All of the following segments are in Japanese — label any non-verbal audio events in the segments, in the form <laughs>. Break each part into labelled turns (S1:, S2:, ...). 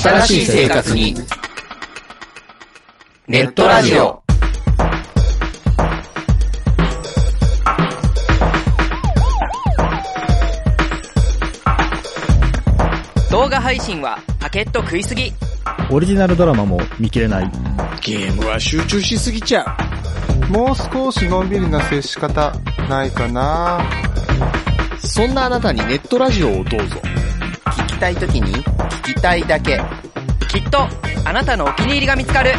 S1: 新しい生活に。ネットラジオ。
S2: 動画配信はパケット食いすぎ。
S3: オリジナルドラマも見切れない。
S4: ゲームは集中しすぎちゃ
S5: う。もう少しのんびりな接し方、ないかな
S4: そんなあなたにネットラジオをどうぞ。
S2: 聞きたいときに聞きたいだけ。きっとあなたのお気に入りが見つかる。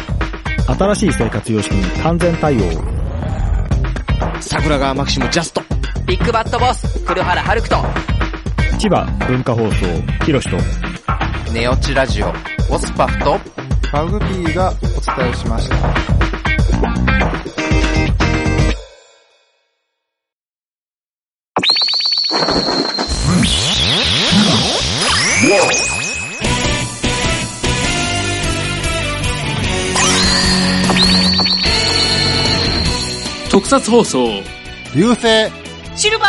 S3: 新しい生活様式に完全対応。
S4: 桜川マキシムジャスト。
S2: ビッグバットボス、黒原遥人。
S3: 千葉文化放送、ひろしと。
S1: ネオチラジオ、オスパフと、
S5: マグピーがお伝えしました。
S6: 特撮放送
S5: 流星
S2: シルバー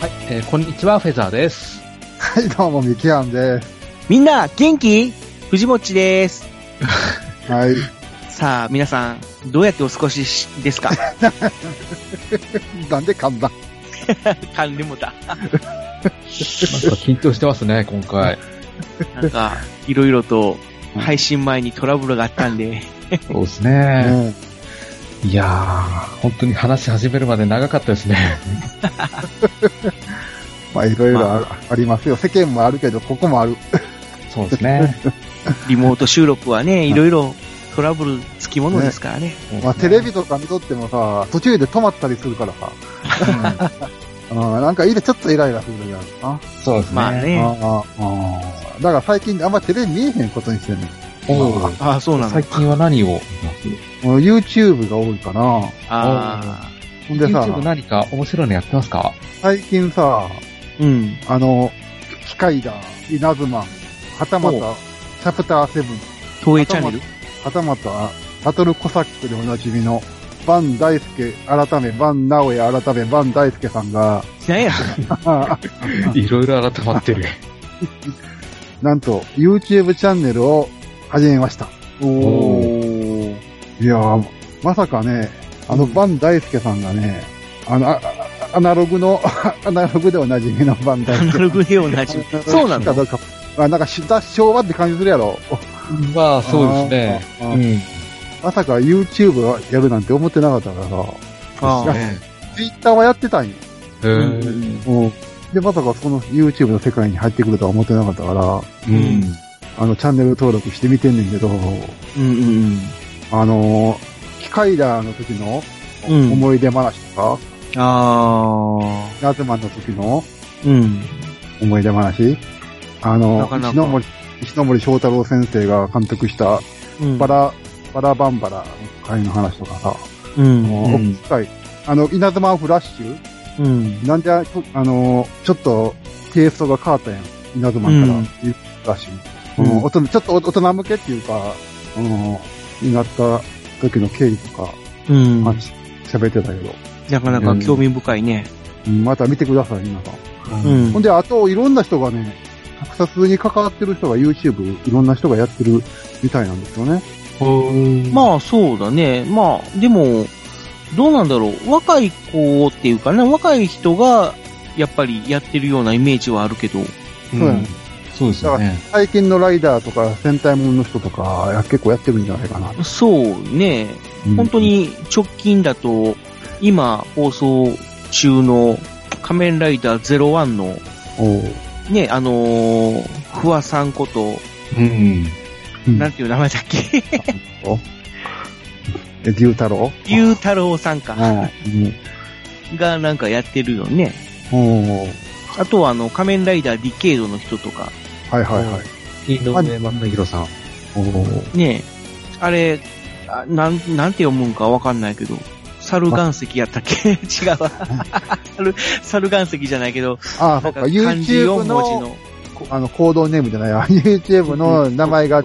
S7: はい、えー、こんにちは、フェザーです。
S5: はい、どうも、ミキアンです。
S8: みんな、元気？藤もっちです。
S5: はい。
S8: さあ、皆さん、どうやってお過ごしですか？<laughs>
S5: なんで噛んだ
S8: 噛んでもだ。
S7: なんか緊張してますね、今回。
S8: なんか、いろいろと、配信前にトラブルがあったんで。
S7: そうですね。いやー、本当に話し始めるまで長かったですね。<laughs>
S5: まあ、いろいろあ,、あ、りますよ。世間もあるけど、ここもある。
S7: そうですね。
S8: リモート収録はね、いろいろトラブルつきものですからね。
S5: ねまあ、テレビとか見とってもさ、途中で止まったりするからさ。うん、なんかいいでちょっとイライラするじゃん。
S7: そうですね。
S8: まあね。
S5: ああだから最近あんまテレビ見えへんことにしてんねん。
S7: お
S8: ああ、そうなの
S7: 最近は何を見ます
S5: もう YouTube が多いかな。
S8: ああ。
S5: ほんでさ、
S7: YouTube 何か面白いのやってますか？
S5: 最近さ、
S8: うん。
S5: あの、機械だ、稲妻、はたまた、チャプター7、
S8: 東映チャンネル？
S5: はたまた、バトルコサックでおなじみの、バン大輔、改め、バン直哉、改め、バン大輔さんが、
S8: 何や <laughs>
S7: いろいろ改まってる。<laughs>
S5: なんと、YouTube チャンネルを始めました。
S8: おー。
S5: いやー、まさかね、あの、バン大輔さんがね、あの、あアナログの、<laughs> アナログでおなじみのバン大輔。
S8: アナログでおなじみ。そうなの？
S5: かどうか。あなんか、昭和って感じするやろ。
S7: まあ、そうですね。うん。
S5: まさか YouTube やるなんて思ってなかったからさ。
S8: ああ。<laughs>
S5: Twitter はやってたんよ。
S7: へ
S5: うん。で、まさかその YouTube の世界に入ってくるとは思ってなかったから、
S7: うん。
S5: あの、チャンネル登録してみてんねんけど、
S8: うんうん
S5: あのー、機械ダーの時の
S8: うん。
S5: 思い出話とか、
S8: あ
S5: ナズマンの時の
S8: ー。うん。
S5: 思い出話、あの
S8: なかなか
S5: 石ノ森、石ノ森章太郎先生が監督した
S8: うん。
S5: バラ、バラバンバラの回の話とかさ、
S8: うん。
S5: もう
S7: うん
S5: 機械、あの、稲妻フラッシュ？
S8: うん。
S5: なんで、あの、ちょっと、テイストが変わったやん。稲妻から、
S8: うん
S5: らしい。
S8: うん
S5: ちょっと大人向けっていうか、うん、になった時の経緯とか、
S8: うん。
S5: まあ喋ってたけど、
S8: なかなか興味深いね。
S5: うん、また見てください、皆さん。
S8: うん
S5: ほんで、あと、いろんな人がね、特撮に関わってる人が YouTube、いろんな人がやってるみたいなんですよね。
S8: まあそうだね。まあ、でも、どうなんだろう。若い子っていうかね、若い人が、やっぱりやってるようなイメージはあるけど。
S5: そうやね。
S7: そうですよね。
S5: 最近のライダーとか戦隊ものの人とか、や結構やってるんじゃないかな。
S8: そうね。本当に直近だと、今放送中の仮面ライダー01の、ね、あのー、不破さんこと、
S7: うん。
S5: うん。
S8: なんていう名前だっけ？<laughs>
S5: え、牛太郎？
S8: ゆうたろうさんか。
S5: うん。<laughs>
S8: がなんかやってるよね。あとはあの、仮面ライダーディケードの人とか、
S5: はいはいはい。
S7: 井上万田弘さん。
S8: ねあれ、あなん、なんて読むんかわかんないけど、猿岩石やったっけ？<laughs> 違うわ。猿、猿岩石じゃないけど、
S5: ああ、そっか、
S8: なんか漢字4
S5: YouTube
S8: 文字
S5: の、<laughs> あの、コードネームじゃないわ。<laughs> YouTube の名前が、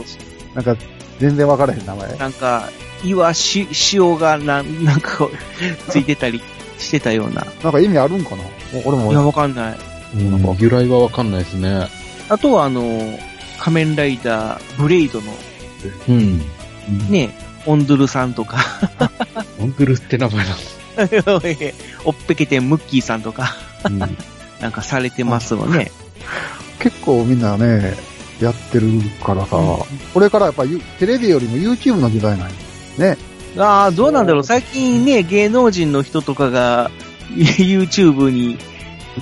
S5: なんか、全然わからへん名前。
S8: なんか、岩し、塩がなん、<laughs> なんかこう、ついてたり、してたような。
S5: なんか意味あるんかな？俺も
S8: いや、わかんない。
S7: うん由来はわかんないですね。
S8: あとはあの、仮面ライダー、ブレイドの
S7: うん。
S8: ね、オンドゥルさんとか、
S7: オンドゥルって名前なんです。
S8: おっぺけてムッキーさんとか、
S7: うん
S8: なんかされてますわね。
S5: 結構みんなね、やってるからさ、これからやっぱゆテレビよりも YouTube の時代なんよね。
S8: ああ、どうなんだろう。最近ね、芸能人の人とかが <laughs> YouTube に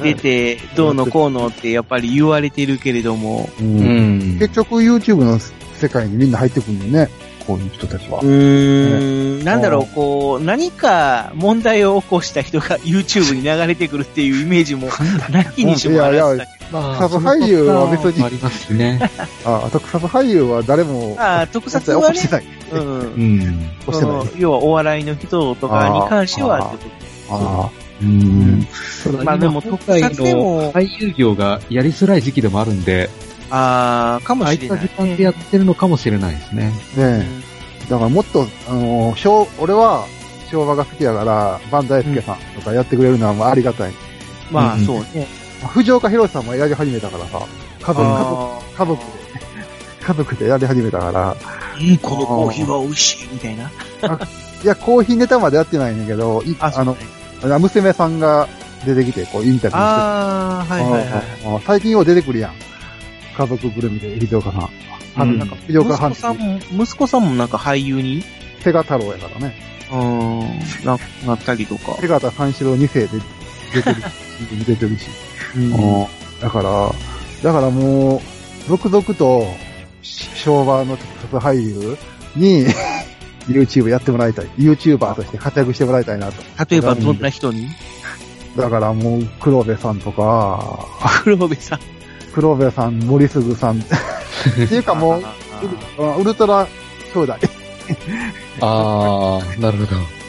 S8: 出て、どうのこうのってやっぱり言われてるけれども、
S7: うん。
S5: 結局 YouTube の世界にみんな入ってくるんだよね。こういう人たちは。
S8: う。ーん、なんだろう、こう、何か問題を起こした人が YouTube に流れてくるっていうイメージも、なきにしもあらずだけ
S7: ま
S5: 特撮俳優は別に
S7: ありますね。
S5: あ、特撮俳優は誰も、
S8: ど。ああ、特撮はね
S5: 起こして、ない。
S8: うん。
S7: うん。
S5: 起こしてない。
S8: 要はお笑いの人とかに関してはってこと
S5: ああ。
S7: うん。
S8: まあでも特撮
S7: の俳優業がやりづらい時期でもあるんで、
S8: ああ、かも
S7: 空い
S8: しれない。
S7: た時間でやってるのかもしれないですね。
S5: ねえ。だからもっと、あのー昭俺は昭和が好きだから、バン大輔さんとかやってくれるのはまあありがたい。
S8: まあ、
S7: うん
S8: そうね。
S5: 藤岡弘さんもやり始めたからさ、家族、家族、
S8: あ
S5: 家族で、家族でやり始めたから、
S8: ーうん、このコーヒーは美味しい、みたいな。
S5: いや、コーヒーネタまでやってないんだけど、い
S8: あ、
S5: あの娘さんが出てきて、こう、インタビューして
S8: ああ、はいはいはい。
S5: 最近よう出てくるやん。家族ぐるみで、藤岡さん。あの、
S7: うん
S5: なんか、藤岡さん
S8: 息子さんも、息子さんもなんか俳優に、
S5: 手形太郎やからね。
S8: うん、な、なったりとか。
S5: 手形三四郎二世で出てるし、出てるし。
S8: うん
S5: だから、だからもう、続々と、し昭和の特撮俳優に、<laughs> YouTube やってもらいたい。YouTuber として活躍してもらいたいなと。
S8: 例えばどんな人に？
S5: だからもう、黒部さんとか、<laughs>
S8: 黒部さん。
S5: 黒部さん、森杉さん。<laughs> っていうかもう、ウルトラ兄弟。
S7: ああ、なるほど。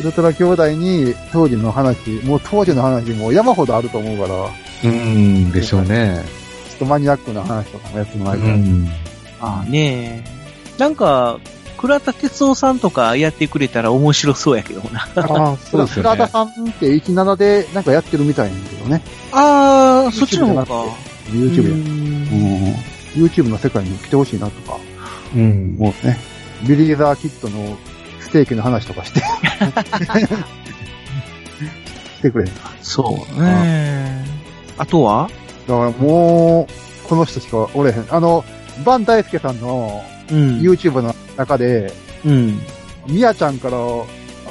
S5: ウルトラ兄弟に当時の話、もう当時の話も山ほどあると思うから、ちょ
S7: うん、でしょうね。
S5: っとマニアックな話とかもやってもら
S7: う
S5: いたい。
S7: ん。
S8: ああねえ。なんか、倉田哲夫さんとかやってくれたら面白そうやけどな。
S7: ああ、そうですよね。
S5: 倉田さんって17でなんかやってるみたいなんだけどね。
S8: ああ、そっちの方か。
S5: YouTube や。
S8: ん。
S5: YouTube の世界に来てほしいなとか、
S7: うん。
S5: もうね、ビリーザーキットのステーキの話とかして。してくれ。だか
S8: そうね。あとは？
S5: らもう、この人しかおれへん。あの、バン大輔さんの
S8: うん。
S5: YouTube の中で、
S8: うん。
S5: ミヤちゃんから、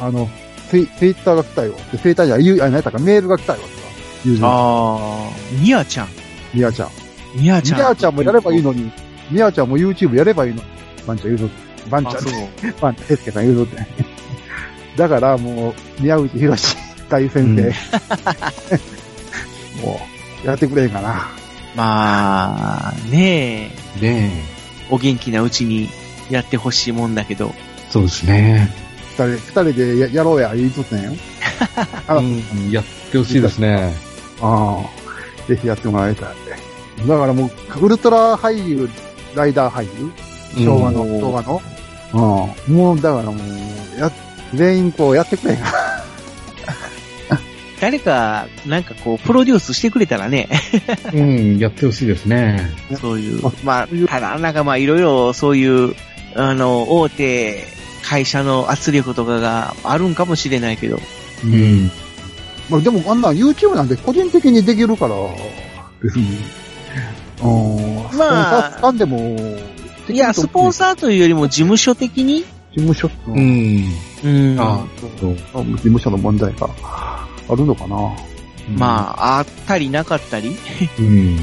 S5: あの、ツイツイッターが来たよ。でツイッターじゃ、あ、何やったかメールが来たよ。
S8: ああ、ミヤちゃん。
S5: ミヤちゃん。
S8: ミヤちゃん。
S5: ミヤちゃんもやればいいのに、ミヤちゃんも YouTube やればいいの。バンちゃん言うぞ。バンちゃん
S8: あ、
S5: って
S8: そう。<laughs>
S5: まあ、大輔さん言うぞって。<laughs> だからもう、宮内博士大先生、<laughs> もう、やってくれへんかな。
S8: まあ、ねえ、
S7: ね
S8: お元気なうちにやってほしいもんだけど。
S7: え。そうですね。
S5: 二人、二人でややろうや、言いとったんよ。あの
S7: うん、やってほしいですね。
S5: ああ、ぜひやってもらいたい。だからもう、ウルトラ俳優、ライダー俳優？昭和の、
S7: うん
S5: 昭和の？うん。もう、だからもう、や、全員こうやってくれへんか
S8: 誰か、なんかこう、プロデュースしてくれたらね、<laughs>
S7: うん、やってほしいですね。
S8: そういう
S5: あ、
S8: まあ、ただ、なんかまあ、いろいろそういう、あの、大手会社の圧力とかがあるんかもしれないけど。
S7: うん。
S5: まあでもあんな YouTube なんて個人的にできるから、別に。うん。
S8: まあ
S5: スポンサー掴んでも、
S8: いや、スポン
S5: サ
S8: サーというよりも事務所的に、
S5: ー、事務所、
S7: う
S5: うん
S7: ん。
S8: うん。
S7: あそう。
S5: 事務所の問題があるのかな？
S8: まあ、あったりなかったり？
S7: うん。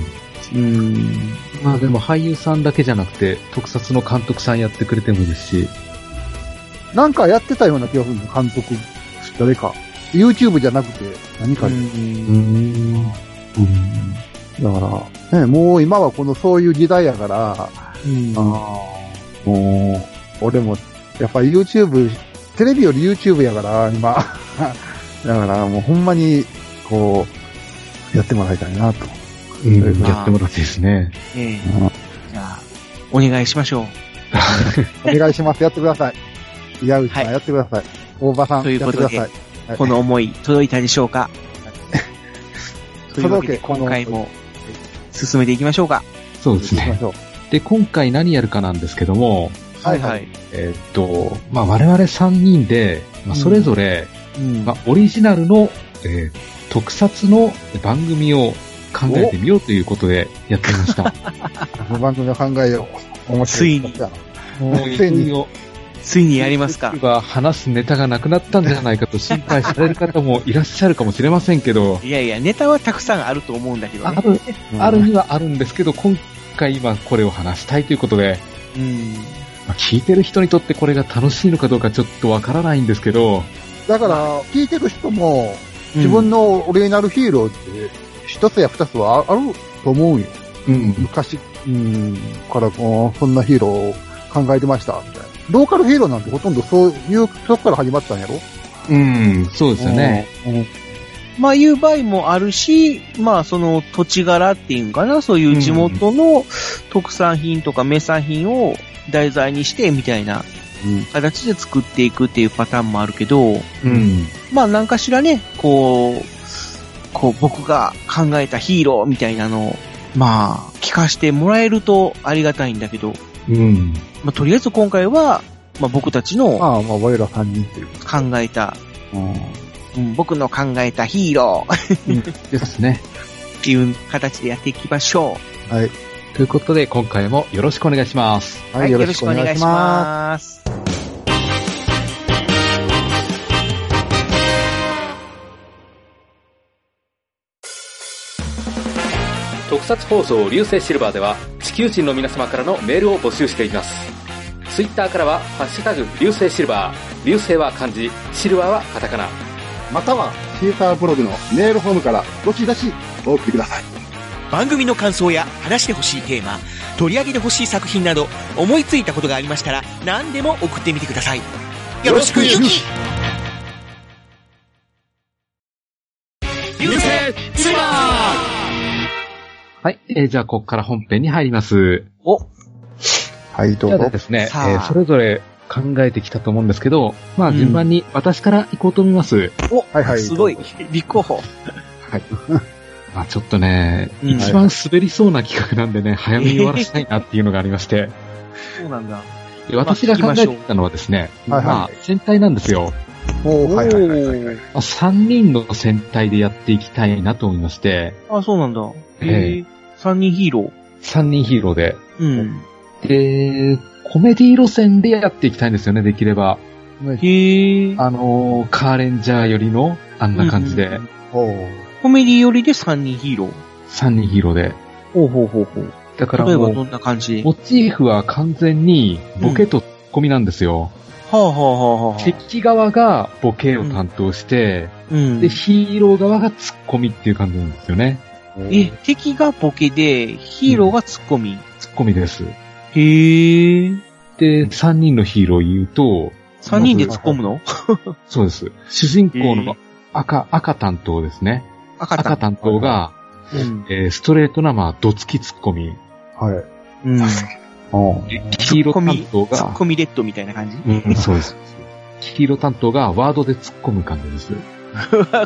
S8: うん。
S7: まあでも俳優さんだけじゃなくて、特撮の監督さんやってくれてもいいですし。
S5: なんかやってたような気がするの、監督。誰か。YouTube じゃなくて、何かで。
S7: うん。
S5: だから、ね、もう今はこのそういう時代やから、ああもう、俺も、やっぱり YouTube、テレビより YouTube やから、今。<laughs> だからもうほんまに、こう、やってもらいたいなと。
S7: うん、やってもらっていいですね。
S8: ええじゃあ、お願いしましょう。<laughs>
S5: お願いします。やってください。宮内さん
S8: はい
S5: やってください。大場さん
S8: という
S5: やって
S8: ことで
S5: ください。はい
S8: この思い届いたでしょうか？<laughs>
S5: 届け
S8: 今回も進めていきましょうか。
S7: そうですね。で、今回何やるかなんですけども、
S5: はいはい。
S7: えーっと、まあ、我々3人で、まあ、それぞれ、
S5: うん
S7: まあ、オリジナルの、えー特撮の番組を考えてみようということでやってみました。<laughs>
S5: この番組を考えよう。面白い。
S8: ついに
S7: もうい
S5: ついに
S8: ついにやりますか。
S7: は話すネタがなくなったんじゃないかと心配される方もいらっしゃるかもしれませんけど、
S8: いやいや、ネタはたくさんあると思うんだけどね。
S7: ある、あるにはあるんですけど、今回今これを話したいということで、
S8: うん。
S7: まあ聞いてる人にとってこれが楽しいのかどうかちょっとわからないんですけど、
S5: だから、聞いてる人も、自分のオリジナルヒーローって、一つや二つはあると思うんよ。
S7: うん。
S5: 昔、うん、から、こうそんなヒーローを考えてました、みたいな。ローカルヒーローなんてほとんどそういう、そこから始まったんやろ？
S7: うん、そうですよね。
S5: うん。
S8: まあいう場合もあるし、まあその土地柄っていうんかな、そういう地元の特産品とか名産品を題材にしてみたいな形で作っていくっていうパターンもあるけど、
S7: うん。
S8: まあ何かしらね、こう、こう僕が考えたヒーローみたいなのを、まあ聞かせてもらえるとありがたいんだけど、
S7: うん。
S8: まあとりあえず今回は、まあ僕たちの
S5: まあまあ、我ら三人っていう。
S8: 考えた、
S5: うん。
S8: うん僕の考えたヒーロー
S7: ですね。
S8: っていう形でやっていきましょ
S5: はい。
S7: ということで、今回もよろしくお願いします。
S8: う。
S5: はい、よろしくお願いしま
S8: す。
S6: 特撮放送流星シルバーでは地球人の皆様からのメールを募集しています。ツイッターからは、ハッシュタグ、流星シルバー。流星は漢字、シルバーはカタカナ。
S9: または、シーサーブログのメールフォームからどしどしお送りください。
S10: 番組の感想や話してほしいテーマ、取り上げてほしい作品など、思いついたことがありましたら、何でも送ってみてください。よろしくゆき
S7: はい。えーじゃあ、ここから本編に入ります。
S8: お、
S5: はい、どうぞ
S7: じゃあ。ですね、え
S8: さあ
S7: ーそれぞれ考えてきたと思うんですけど、まあ、
S8: うん
S7: 順番に私から行こうと思います。
S5: はいはい。
S8: すごい。立候補。<laughs>
S7: まあ、ちょっとね、
S8: うん
S7: 一番滑りそうな企画なんでね、早めに終わらせたいなっていうのがありまして、<laughs>
S8: そうなんだ。
S7: で私が考えてきたのはですね、
S5: はいはい
S7: まあ、戦隊なんですよ。
S5: おーはいはいはいはい。
S8: おー
S7: まあ、3人の戦隊でやっていきたいなと思いまして、
S8: あ、そうなんだ。
S7: え
S8: へえ。三人ヒーロ
S7: 3人ヒーローで。
S8: ー。うん。
S7: で、コメディ路線でやっていきたいんですよね、できれば。
S8: へえ。
S7: あのーカーレンジャーよりの、あんな感じで、
S8: うん
S5: おー
S8: コメディ寄りで三人ヒーロー。
S7: 3人ヒーローで。
S8: ほうほうほうほう。
S7: だからもう、
S8: 例えばどんな感じ？で
S7: モチーフは完全にボケとツッコミなんですよ。
S8: はあはあはあはあ。
S7: 敵側がボケを担当して、
S8: うん
S7: で、。ヒーロー側がツッコミっていう感じなんですよね。
S8: え、敵がボケで、ヒーローがツッコミ。
S7: ツッコミです。
S8: へえ。
S7: で、3人のヒーロー言うと、
S8: 三人で突っ込むの？<laughs>
S7: そうです。主人公の赤、赤担当ですね。
S8: 赤
S7: 赤担当が、
S8: うん。
S7: えーストレートな、まあ、どつきツッコミ。
S5: はい。
S8: うん。
S7: 黄色担当が、
S8: ツッコミレッドみたいな感じ？
S7: うん、そうです。黄色担当がワードで突っ込む感じです。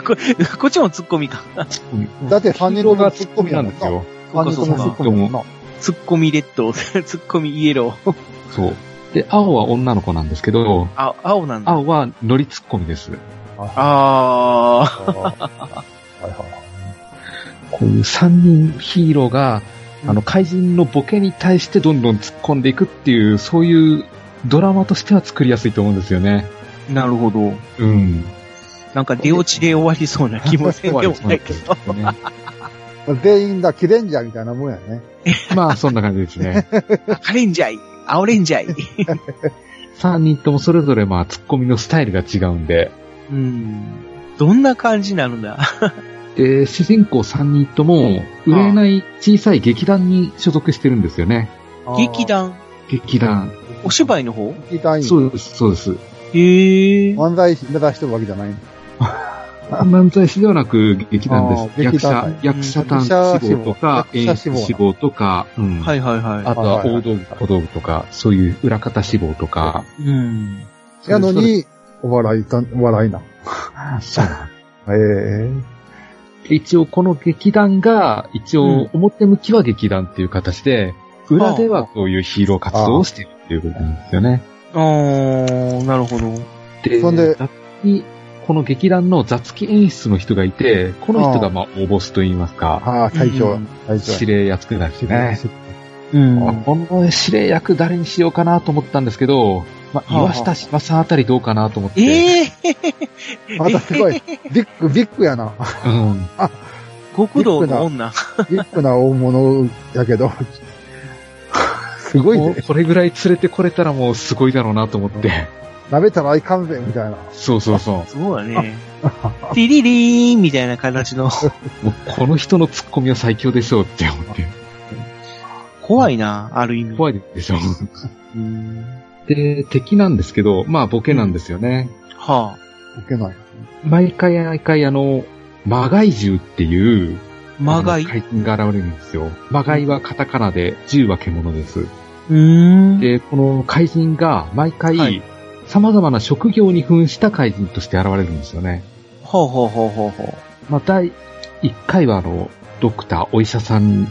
S8: ここっちもツッコミか。
S7: ツッコミ
S5: だって三人とも
S7: 黄色が
S5: ツッコミなん
S7: ですよ。
S5: 三人ともツッコミやもんな。
S8: ツッコミレッド、<laughs> ツッコミイエロー。
S7: そう。で、青は女の子なんですけど、
S8: あ、青なんだ。
S7: 青はノリツッコミです。
S8: あ
S5: はいはい。
S7: こういう三人ヒーローが、あの、怪人のボケに対してどんどん突っ込んでいくっていう、そういうドラマとしては作りやすいと思うんですよね。
S8: ー。なるほど。
S7: うん。
S8: なんか出落ちで終わりそうな気もせんでもないけど。
S7: ね
S5: 全員だ、キレンジャーみたいなもんやね。
S7: まあ、そんな感じですね。
S8: 赤レンジャイ、青レンジャイ。
S7: 三人ともそれぞれまあ、突っ込みのスタイルが違うんで、
S8: うん。どんな感じになるんだ
S7: で、主人公三人とも、売れない小さい劇団に所属してるんですよね。
S8: 劇団、
S7: 劇団。
S8: お芝居の方？
S5: 劇団員。
S7: そうです、そうです。
S8: へえ。
S5: 漫才師目指してるわけじゃないの。
S7: 漫才師ではなく劇団です。役者、役者担志望とか、演出志望とか、うん。
S8: はいはいは
S7: あとは大道具、小道具とか、そういう裏方志望とか、
S8: い。うん。
S5: やのに、お笑いた、お笑いな。
S7: そう <laughs>
S5: ええ
S7: 一応この劇団が、一応表向きは劇団っていう形で、裏ではこういうヒーロー活動をしているっていうことなんですよね。
S8: あー、なるほど。
S7: で、
S5: そんで
S7: この劇団の雑記演出の人がいて、この人がまあ大ボスと言いますか、
S5: ああ、隊長。
S7: 指令役なんですね。
S8: うん。
S7: あこの指令役誰にしようかなと思ったんですけど、まあ、
S8: はあ
S7: 岩下島さんあたりどうかなと思って。
S8: ええ
S5: またすごい、ビッグ、ビッグやな。
S7: うん。
S8: 極道の女。
S5: ビッグな大物やけど、すごいね。
S7: ここれぐらい連れてこれたらもうすごいだろうなと思って。
S5: 舐めたらいかんぜ、みたいな。
S7: そうそうそ
S8: そうだね。<laughs> ティリリーンみたいな形の。
S7: う。<laughs> もうこの人のツッコミは最強でしょうって思って。
S8: 怖いな、ある意味。
S7: 怖いでしょ。
S8: うん
S7: で、敵なんですけど、まあボケなんですよね。
S8: は
S5: 受けない。
S7: 毎回毎回あの、魔害獣っていう、
S8: あ。魔界
S7: あの怪人が現れるんですよ。魔害はカタカナで、銃は獣です。
S8: うーん。
S7: で、この怪人が毎
S8: は
S7: 回
S8: い、
S7: 様々な職業に扮した怪人として現れるんですよね。
S8: ほうほうほうほうほ
S7: まあ、第1回はあの、ドクター、お医者さん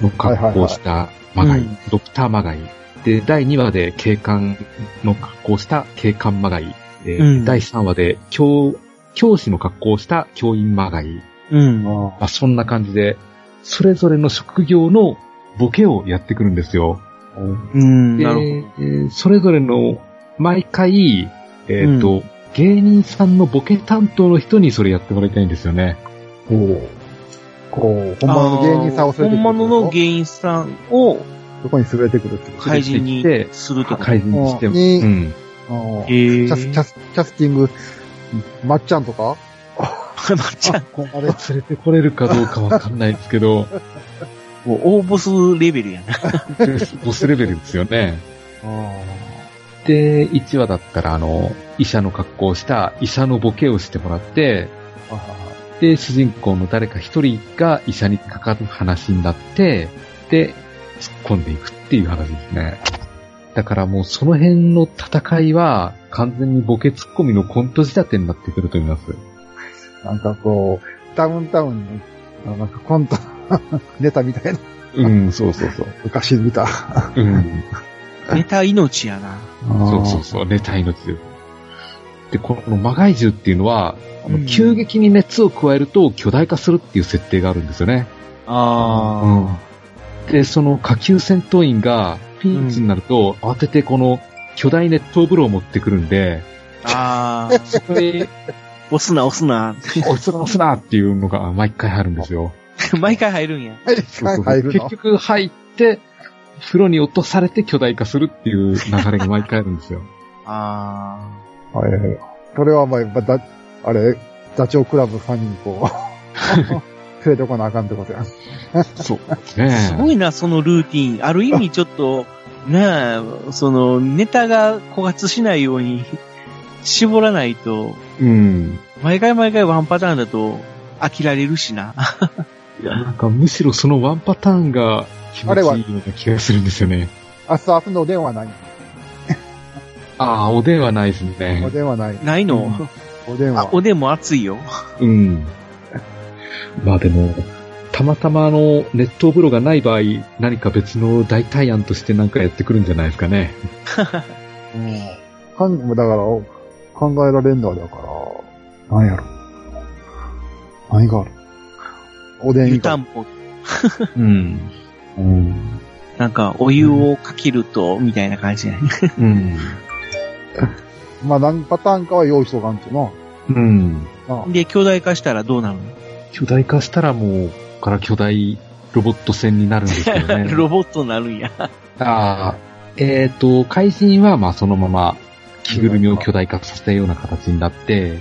S7: の格好をした魔害、
S8: うん
S7: ドクター魔害。で、第2話で警官の格好をした警官魔害。で、
S8: うん
S7: 第3話で教、教師の格好をした教員魔害。
S8: う。うん。
S7: まあ、そんな感じで、それぞれの職業のボケをやってくるんですよ。
S8: うん。
S7: で、
S8: なる
S7: えーそれぞれの、毎回、えっ、と、
S8: う
S7: 芸人さんのボケ担当の人にそれやってもらいたいんですよね。
S5: こう、こう。本物の芸人さんを連れてくる。
S8: 本物の芸人さんを
S5: そこに連れてくるってこと。
S8: 怪人にするとか。
S7: 怪人にしても。
S5: に
S7: うん。
S5: あーキャス、キャス、キャスティング、まっちゃんとか？<laughs>
S8: まっちゃん、
S5: ここまで
S7: 連れてこれるかどうかわかんないですけど、
S8: もう大ボスレベルやな。<laughs>
S7: ボスレベルですよね。
S5: あ
S7: で、1話だったら、あの、医者の格好をした医者のボケをしてもらって、で、主人公の誰か一人が医者にかかる話になって、で、突っ込んでいくっていう話ですね。だからもうその辺の戦いは完全にボケツッコミのコント仕立てになってくると思います。
S5: ーなんかこう、ダウンタウンの、なんかコント、<laughs> ネタみたいな、
S7: うん、そうそうそう。
S5: 昔見た。
S7: うん。
S8: ネタ命やな。
S7: そうそうそう、ネタ命です。で、この魔害獣っていうのは、あの
S8: うん
S7: 急激に熱を加えると巨大化するっていう設定があるんですよね。
S8: あ
S7: で、その下級戦闘員がピンチになると、慌ててこの巨大熱湯風呂を持ってくるんで、
S8: あ。ああ。
S7: そこに、
S8: 押すな押すな。
S7: 押すな押すなっていうのが毎回入るんですよ。<laughs>
S8: 毎回入るんや。
S5: はい、
S7: そうそう
S5: 入るの
S7: 結局入って、風呂に落とされて巨大化するっていう流れが毎回あるんですよ。<laughs>
S8: あ
S5: はいはいはい。それはまあ、やっぱだ、あれ、ダチョウ倶楽部さんにこう、連れてこなあかんってことや。
S7: そうです
S8: あ。
S7: ね。
S8: すごいな、そのルーティン。ある意味ちょっと、なあ、その、ネタが枯渇しないように、絞らないと、
S7: うん。
S8: 毎回毎回ワンパターンだと飽きられるしな。<laughs>
S7: いや、なんかむしろそのワンパターンが気持ちいいような気がするんですよね。
S5: 明日、明日のお電話ない。
S7: ああ、おでんはないですね
S5: お。電話ない。
S8: ないの、
S5: お電話。
S8: あおでんも熱いよ。
S7: うん。まあでも、たまたまあの、熱湯風呂がない場合、何か別の代替案としてなんかやってくるんじゃないですかね。
S5: うん。かん、だから、考えられんのだから、なんやろ。何があるおでん以外。
S8: 湯たんぽ。
S7: うん。
S5: うん。
S8: なんか、お湯をかけると、みたいな感じやね。
S7: うん。
S5: まあ何パターンかは用意しとかんとな。
S7: うん。
S5: な
S8: で、巨大化したらどうなるの？
S7: 巨大化したらもう、ここから巨大ロボット戦になるんですけどね。<laughs>
S8: ロボットになるんや。
S7: ああ、えっ、と、怪人はまあそのまま着ぐるみを巨大化させたような形になって、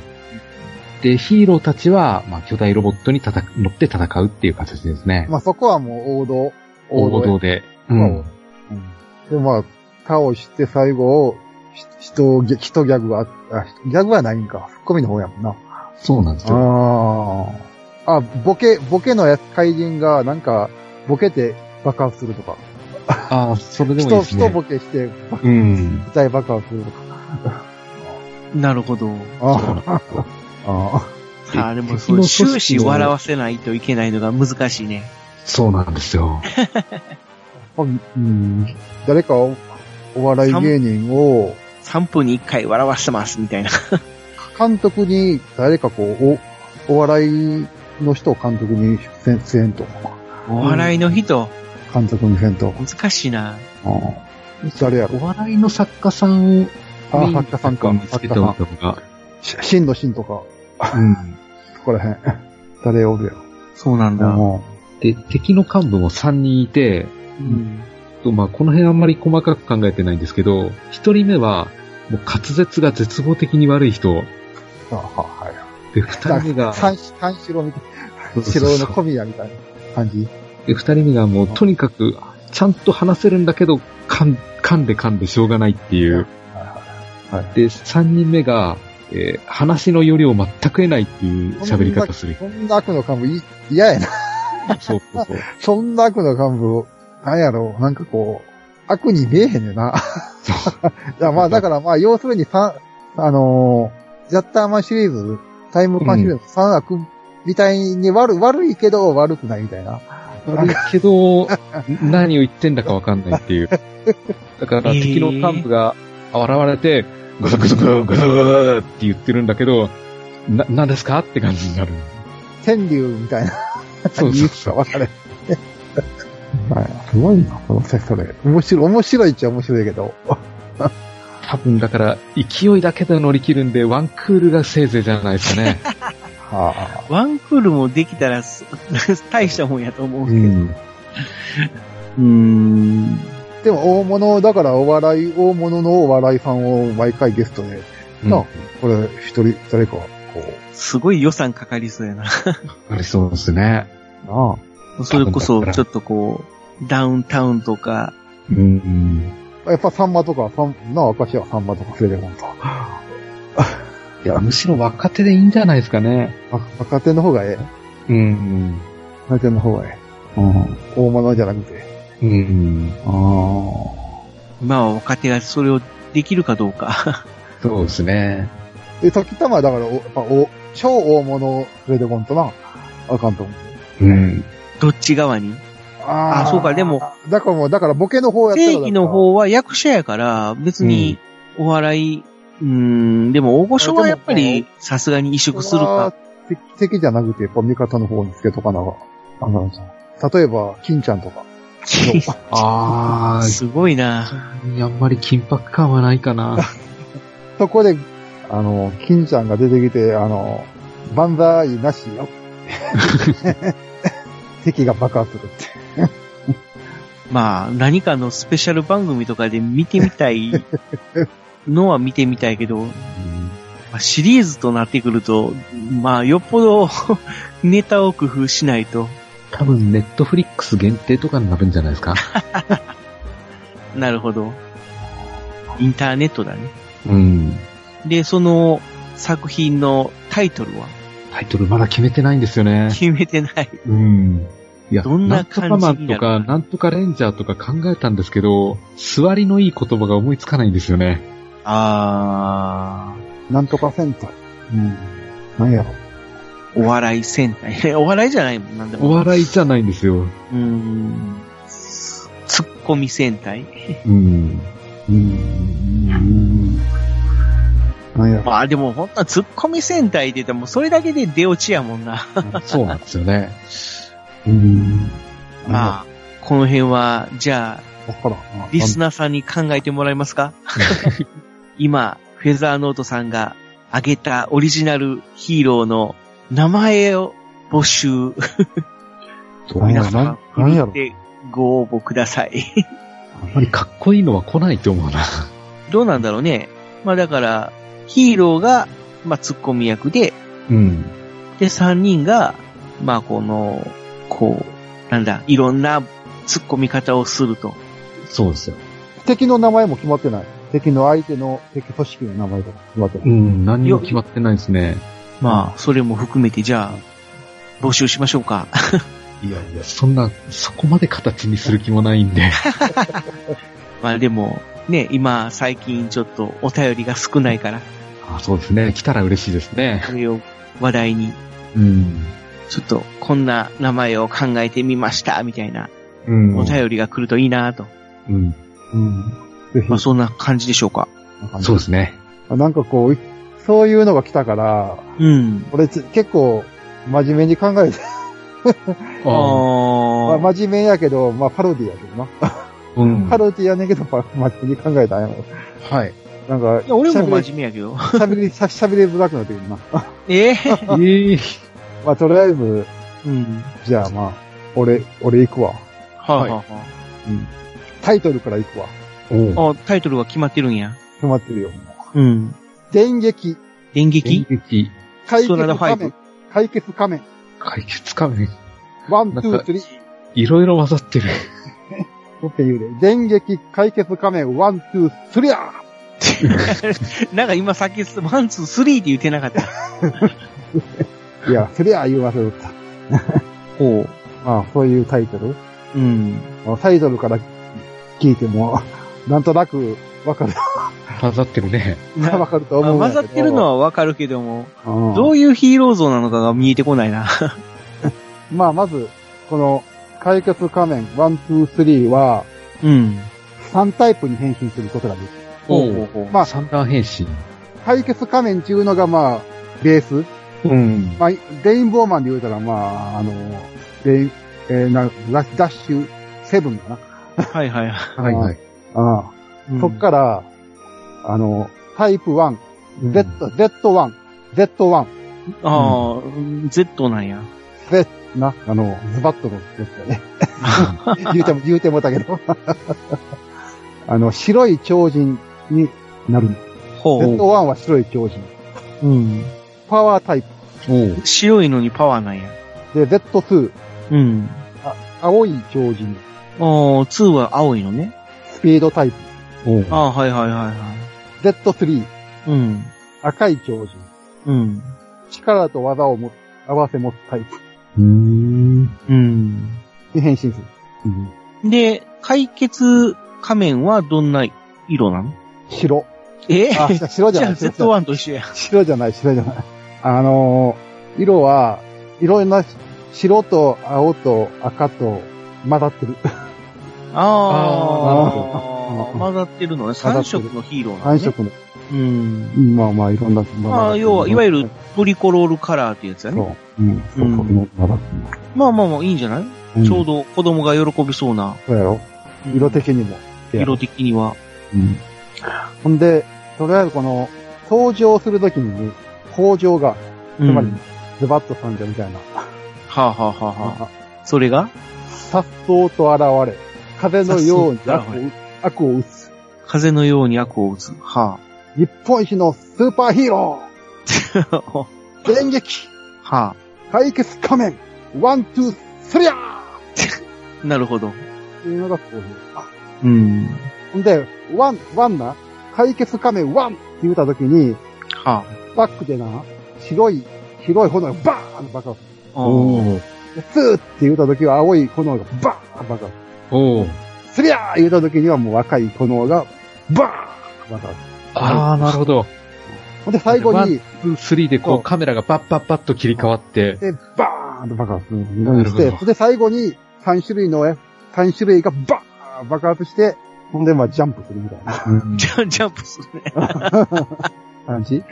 S7: で、ヒーローたちは、まあ巨大ロボットに戦乗って戦うっていう形ですね。
S5: まあそこはもう王道。
S7: 王道
S5: で。
S7: で。うん。
S5: うん。で、まあ、倒して最後、ひ人、ぎ人ギャグは、あ、ギャグはないんか。ツッコミの方やもんな。
S7: そうなんですよ。
S5: ああ。あ、ボケ、ボケのやつ、怪人が、なんか、ボケて爆発するとか。
S7: ああ、それでもいい
S5: 人、
S7: ですね。
S5: 人ボケして、ば
S7: うん。
S5: 大爆発するとか。
S8: なるほど。
S5: ああ。あ
S8: さあ、でもそう、終始笑わせないといけないのが難しいね。
S7: そうなんですよ。
S5: あ。<laughs> うん。誰かおお笑い芸人を、
S8: 3分に1回笑わせてます、みたいな。<laughs>
S5: 監督に、誰かこう、お、お笑いの人を監督にせんせんと。
S8: お笑いの人、
S5: 監督にせんと。
S8: 難しいな。
S5: 誰やろ？
S7: お笑いの作家さんを、
S5: あ、作家さんか。
S7: 見つけた
S5: 作家さん。真の真とか、
S7: うん。<laughs>
S5: そこらへん。誰おるやろ？
S8: そうなんだ。
S5: うん
S7: で、敵の幹部も3人いて、
S8: うん。
S7: とまあ、この辺あんまり細かく考えてないんですけど、一人目は、もう滑舌が絶望的に悪い人。
S5: あはい。
S7: で、二人目が、
S5: 三、三四郎みたいな。四郎の小宮みたいな感じ？
S7: で、二人目がもうとにかく、ちゃんと話せるんだけど、噛ん噛んで噛んでしょうがないっていう。で、三人目が、えー話のよりを全く得ないっていう喋り方する。
S5: そんな悪の幹部い嫌やな。
S7: そうそうそう。
S5: そんな悪の幹部、なんやろう、なんかこう、悪に見えへんねんな。いや、まあだからまあ、要するに三、あのー、ジャッターマンシリーズ、タイムカンシリーズ三悪みたいに悪、悪いけど悪くないみたいな。
S7: 悪いけど、何を言ってんだかわかんないっていう。だから敵の幹部が現れて、ゴソゴソゴソゴソゴソって言ってるんだけど、な、何ですかって感じになる。
S5: 天竜みたいな。
S7: そうそうそう。
S5: 分かれ。はいすごいな、このセそれ。面白い、面白いっちゃ面白いけど。
S7: 多分だから、勢いだけで乗り切るんで、ワンクールがせいぜいじゃないですかね。
S5: は
S8: ワンクールもできたらす、大したもんやと思うけど。
S7: うん。
S8: うーん。
S5: でも大物、だからお笑い、大物のお笑いさんを毎回ゲストで、なあ、これ一人、誰か、こ
S8: すごい予算かかりそうやな。
S7: ありそうですね。
S5: う、なあ。
S8: それこそ、ちょっとこう、ダウンタウンとか、
S7: うん。
S5: やっぱサンマとか、サン、なあ、明石はサンマとか連れてこんと。
S7: いや、むしろ若手でいいんじゃないですかね。
S5: あ若手の方がええ。
S7: うん。
S5: 若手の方がええ。うん。大物じゃなくて。
S7: うん。
S8: まあ若手がそれをできるかどうか。
S7: そうですね。
S5: で、時たまだから、お、やっぱお、超大物を連れてこんとな、あかんと思う。
S7: うん。
S8: どっち側に？
S5: あ
S8: あそうかでも、
S5: だからもう、だからボケの方やったら。
S8: 正義の方は役者やから、別にお笑い、うーん、でも大御所はやっぱりさすがに萎縮するか。
S5: 敵敵じゃなくて、やっぱ味方の方につけとかなあかんじゃん。例えば、金ちゃんとか。<laughs>
S7: ああ、
S8: すごいな。
S7: あんまり緊迫感はないかな。<laughs>
S5: そこで、あの、金ちゃんが出てきて、あの、万歳なしよ。<laughs> 敵が爆発するって。<laughs>
S8: まあ、何かのスペシャル番組とかで見てみたいのは見てみたいけど、まあシリーズとなってくると、まあ、よっぽど <laughs> ネタを工夫しないと
S7: 多分、ネットフリックス限定とかになるんじゃないですか？
S8: なるほど。インターネットだね。
S7: うん。
S8: で、その作品のタイトルは？
S7: タイトルまだ決めてないんですよね。
S8: 決めてない。
S7: うん。いや、
S8: どんな感じ
S7: んとかマンとか、なんとかレンジャーとか考えたんですけど、座りのいい言葉が思いつかないんですよね。
S8: あ
S5: なんとかセンター。うん。なんやろ。
S8: ー、お笑い戦隊。<laughs> お笑いじゃないもん、なんでも。
S7: お笑いじゃないんですよ。
S8: うーん。ツッコミ戦隊？
S7: うん。
S5: うん。なん。
S8: まあでもほんとツッコミ戦隊って言ってもそれだけで出落ちやもんな。
S7: そうなんですよね。
S5: うん。
S8: まあ、この辺は、じゃあ。リスナーさんに考えてもらえますか？今、フェザーノートさんが挙げたオリジナルヒーローの名前を募集。皆さん、
S5: なんやろ。
S8: でご応募ください。
S7: あんまりかっこいいのは来ないと思うな。
S8: どうなんだろうね。まあだから、ヒーローが、まあツッコミ役で、
S7: うん。
S8: で、三人が、まあこの、こう、なんだ、いろんな突っ込み方をすると。
S7: そうですよ。
S5: 敵の名前も決まってない。敵の相手の敵組織の名前とか決まってない。
S7: うん、何も決まってないですね。
S8: まあ、それも含めて、じゃあ、募集しましょうか。
S7: いやいや、そんな、そこまで形にする気もないんで。<laughs>
S8: まあでも、ね、今、最近ちょっとお便りが少ないから、
S7: あそうですね。来たら嬉しいですね。
S8: これを話題に。
S7: うん。
S8: ちょっと、こんな名前を考えてみました、みたいな、
S7: うん。
S8: お便りが来るといいなと。
S7: うん。
S5: うん。ぜひ
S8: まあ、そんな感じでしょうか。
S7: そうですね。
S5: なんかこう、そういうのが来たから、
S8: うん。
S5: 俺つ結構真面目に考えて、<laughs>
S8: あー
S5: まあ、真面目やけど、まあパロディやけどな。
S7: うん
S5: パロディやねんけど、まあ真面目に考えたんやろ。
S7: はい。
S5: なんか、
S8: いや、俺も
S5: 喋り
S8: 真面目やけど。
S5: 喋り、喋りづらくなってくるな。
S8: ええ？
S7: ええ <laughs>
S5: まあとりあえず、
S8: うん。
S5: じゃあまあ、俺、俺行くわ。
S8: はい、は
S5: タイトルから行くわ。
S7: お。
S8: あ、タイトルが決まってるんや。
S5: 決まってるよ。
S8: うん。
S5: 電撃、
S8: 電撃？
S7: 電撃、
S5: 解決仮面、解決仮面、
S7: 解決仮面。
S5: one、two、three。
S7: いろいろ混ざってる。
S5: っていうね。電撃、解決仮面、 one、two、スリャー <laughs>
S8: なんか今さっき、 one、two、three って言ってなかった。<laughs>
S5: いや、スリャー言う忘れた。
S8: ほう。<laughs>
S5: まあ、そういうタイトル。
S8: うん。
S5: まあタイトルから聞いても、なんとなくわかる、
S7: 混ざってるね。
S5: わかると思う。
S8: 混ざってるのはわかるけども、
S5: うん
S8: どういうヒーロー像なのかが見えてこないな。
S5: まあ、まず、この、解決仮面、 one、two、three は、
S8: うん。
S5: 3タイプに変身することができる。
S7: おう
S8: ほう。
S5: まあ、
S7: 三段変身。
S5: 解決仮面っていうのが、まあ、ベース。
S7: うん。
S5: まあ、レインボーマンで言うたら、まあ、あの、レイン、えー、な、ダッシュセブンかな。
S8: はいはいはい。
S7: はいはい。
S5: ああ、
S8: うん
S5: そっから、あの、タイプ1、Z、Z1、Z1、
S8: ああ、うん、Z なんや。
S5: Z、な、あの、ズバッとのやつだね。<laughs> 言うても、言うてもだけど。<laughs> あの、白い超人になる。
S8: ほ
S5: Z1 は白い超人。
S8: う。うん。
S5: パワータイプ。
S8: 白いのにパワーなんや。
S5: で、Z2、
S8: うん。
S5: 青い超人。
S8: ああ、2は青いのね。
S5: スピードタイプ。
S8: ああ、はいはいはいはい。
S5: Z3、
S8: うん。
S5: 赤い超人。
S8: うん。
S5: 力と技をも合わせ持つタイプ
S7: うーん。
S8: うん。
S5: に変身する。
S8: で、解決仮面はどんな色なの？
S5: 白。
S8: え？
S5: あ、白じ
S8: じゃあ
S5: ゃない。<laughs>
S8: Z1 と一緒や。
S5: 白じゃない、白じゃない。あのー色は、いろんな白と青と赤と混ざってる。
S8: ああ、
S5: あ
S8: 混ざってるのね。
S5: ざってる
S8: 3色のヒーローなの、ね。
S5: 繁殖の。
S8: うん。
S5: うんまあまあ、いろんな。
S8: まあ、要は、いわゆ
S5: る。
S8: るトリコロールカラーってやつやね。
S5: そう。うん。そうそう
S8: うんまあまあまあ、いいんじゃない、
S5: る。
S8: ちょうど子供が喜びそうな。
S5: そうやろ。色的にも。
S8: 色的には。
S5: うん。ほんで、とりあえずこの、登場するときに、工場が、つまり
S8: うん、
S5: ズバッとさんじゃみたいな。
S8: はあ、はあはあはあ、それが？
S5: さっそうと現れ、風のように悪を打つ。
S8: 風のように悪を打つ。は
S5: 日本一のスーパーヒーロ <laughs>
S8: あ。
S5: ー電撃
S8: は
S5: 解決仮面 one、two、スリャー
S8: あ。<laughs> なるほど。
S5: っていうのがこういう。
S8: うん。
S5: ほんで、 one、one な、解決仮面 one って言ったときに、
S8: は
S5: バックでな、白い、白い炎がバーンと爆発。
S8: あ。
S7: おう。
S5: でスーって言ったときは青い炎がバーンと爆発。
S7: おう。
S5: スリャー言ったときにはもう赤い炎がバーンと爆発。
S7: ああ、なるほど。
S5: ほんで最後
S7: one、
S5: に、
S7: ツー、 three でこ
S5: そう
S7: うカメラがパッパッパッと切り替わって、
S5: で、バーンと爆発して、それで最後に3種類の、3種類がバーン爆発して、ほんでまあジャンプするみたいな
S8: ジャジャンプするね。<laughs>
S5: 感じ？